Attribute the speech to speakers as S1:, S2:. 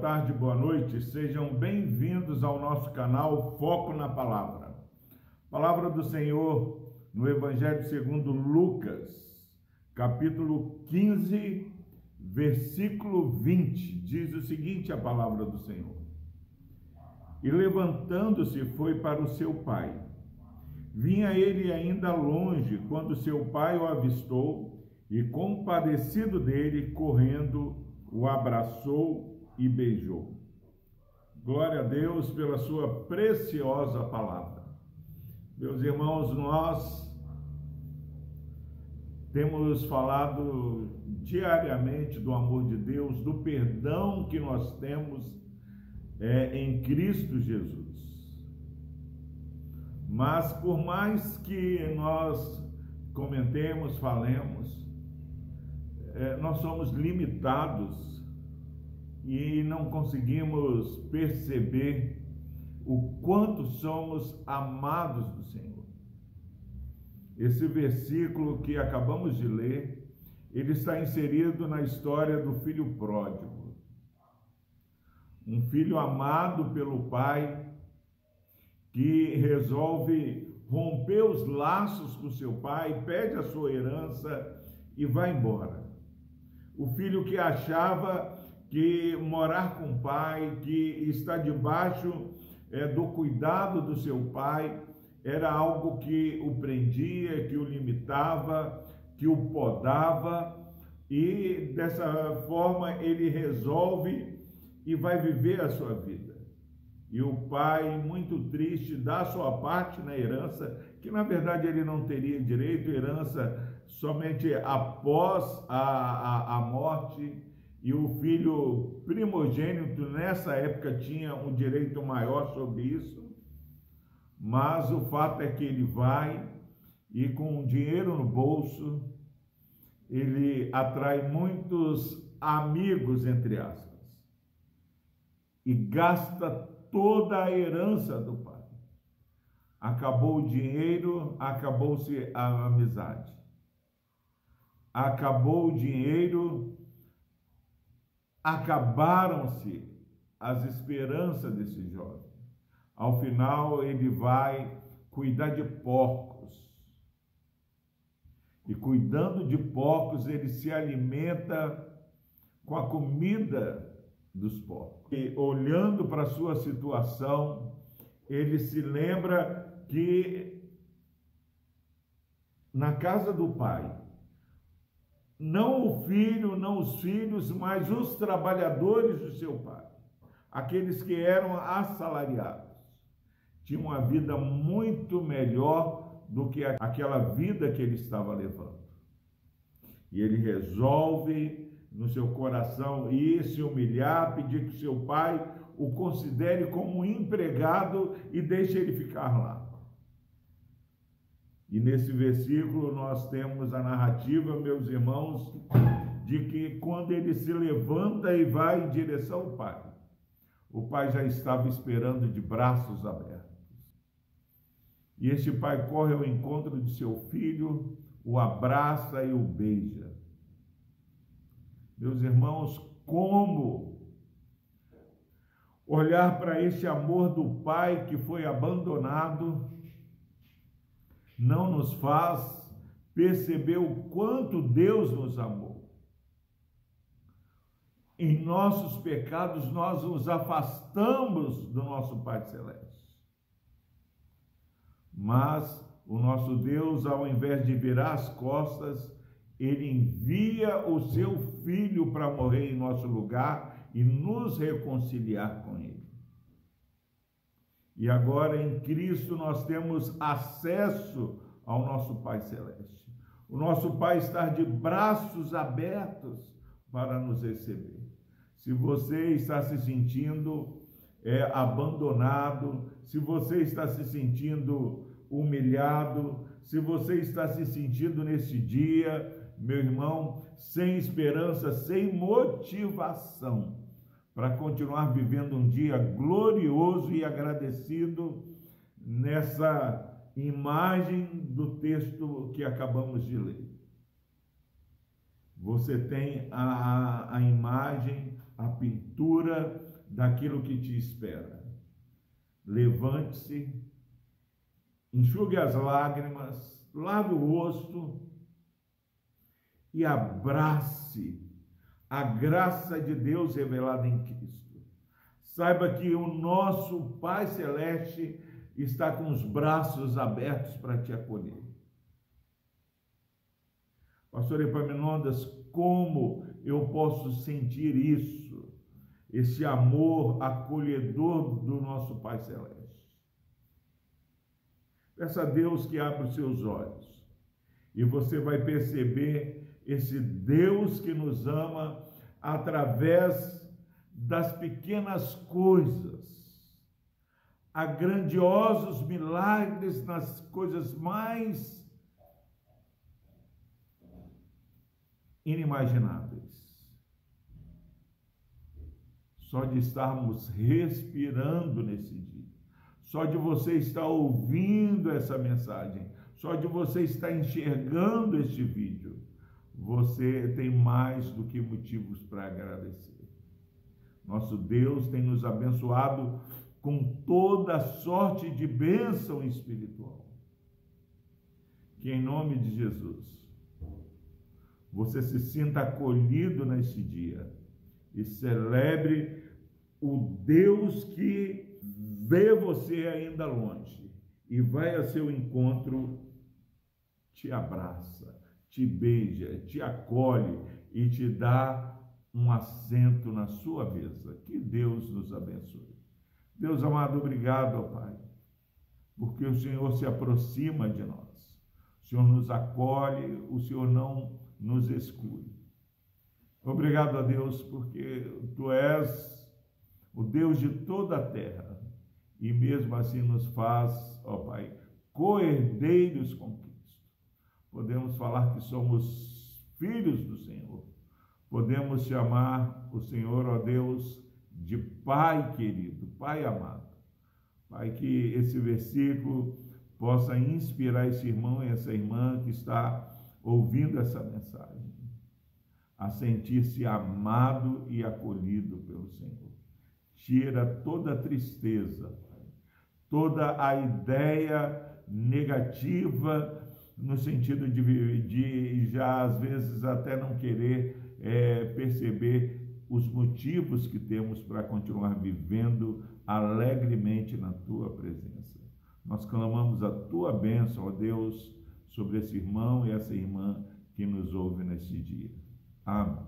S1: boa tarde, boa noite. Sejam bem-vindos ao nosso canal Foco na Palavra. Palavra do Senhor no Evangelho segundo Lucas, capítulo 15, versículo 20. Diz o seguinte a palavra do Senhor: E levantando-se foi para o seu pai. Vinha ele ainda longe quando seu pai o avistou e compadecido dele, correndo, o abraçou e beijou. Glória a Deus pela sua preciosa palavra. Meus irmãos, nós temos falado diariamente do amor de Deus, do perdão que nós temos é, em Cristo Jesus. Mas por mais que nós comentemos, falemos, é, nós somos limitados e não conseguimos perceber o quanto somos amados do Senhor. Esse versículo que acabamos de ler, ele está inserido na história do filho pródigo. Um filho amado pelo pai que resolve romper os laços com seu pai, pede a sua herança e vai embora. O filho que achava que morar com o pai, que está debaixo é, do cuidado do seu pai, era algo que o prendia, que o limitava, que o podava, e dessa forma ele resolve e vai viver a sua vida. E o pai, muito triste, dá sua parte na herança, que na verdade ele não teria direito, herança somente após a, a, a morte, e o filho primogênito nessa época tinha um direito maior sobre isso, mas o fato é que ele vai e com dinheiro no bolso, ele atrai muitos amigos, entre aspas, e gasta toda a herança do pai. Acabou o dinheiro, acabou-se a amizade acabou o dinheiro, acabaram-se as esperanças desse jovem. Ao final, ele vai cuidar de porcos. E cuidando de porcos, ele se alimenta com a comida dos porcos. E olhando para a sua situação, ele se lembra que na casa do pai, não o filho, não os filhos, mas os trabalhadores do seu pai, aqueles que eram assalariados, tinham uma vida muito melhor do que aquela vida que ele estava levando. E ele resolve no seu coração ir se humilhar, pedir que seu pai o considere como um empregado e deixe ele ficar lá. E nesse versículo nós temos a narrativa, meus irmãos, de que quando ele se levanta e vai em direção ao Pai, o Pai já estava esperando de braços abertos. E este pai corre ao encontro de seu filho, o abraça e o beija. Meus irmãos, como olhar para este amor do pai que foi abandonado não nos faz perceber o quanto Deus nos amou. Em nossos pecados, nós nos afastamos do nosso Pai Celeste. Mas o nosso Deus, ao invés de virar as costas, ele envia o seu filho para morrer em nosso lugar e nos reconciliar com ele. E agora em Cristo nós temos acesso ao nosso Pai Celeste. O nosso Pai está de braços abertos para nos receber. Se você está se sentindo é, abandonado, se você está se sentindo humilhado, se você está se sentindo nesse dia, meu irmão, sem esperança, sem motivação, para continuar vivendo um dia glorioso e agradecido nessa imagem do texto que acabamos de ler. Você tem a, a imagem, a pintura daquilo que te espera. Levante-se, enxugue as lágrimas, lave o rosto e abrace a graça de Deus revelada em Cristo. Saiba que o nosso Pai Celeste está com os braços abertos para te acolher. Pastor Epaminondas, como eu posso sentir isso? Esse amor acolhedor do nosso Pai Celeste. Peça a Deus que abra os seus olhos e você vai perceber esse Deus que nos ama através das pequenas coisas. A grandiosos milagres nas coisas mais inimagináveis. Só de estarmos respirando nesse dia, só de você estar ouvindo essa mensagem, só de você estar enxergando este vídeo, você tem mais do que motivos para agradecer. Nosso Deus tem nos abençoado com toda sorte de bênção espiritual. Que em nome de Jesus você se sinta acolhido neste dia e celebre o Deus que vê você ainda longe e vai a seu encontro, te abraça, te beija, te acolhe e te dá um assento na sua mesa. Que Deus nos abençoe. Deus amado, obrigado, ó Pai, porque o Senhor se aproxima de nós. O Senhor nos acolhe, o Senhor não nos exclui. Obrigado a Deus, porque tu és o Deus de toda a terra e mesmo assim nos faz, ó Pai, coerdeiros com. Podemos falar que somos filhos do Senhor. Podemos chamar o Senhor, ó Deus, de Pai querido, Pai amado. Pai, que esse versículo possa inspirar esse irmão e essa irmã que está ouvindo essa mensagem, a sentir-se amado e acolhido pelo Senhor. Tira toda a tristeza, toda a ideia negativa, no sentido de, de já às vezes até não querer é, perceber os motivos que temos para continuar vivendo alegremente na tua presença. Nós clamamos a tua bênção, ó Deus sobre esse irmão e essa irmã que nos ouve nesse dia. Amém.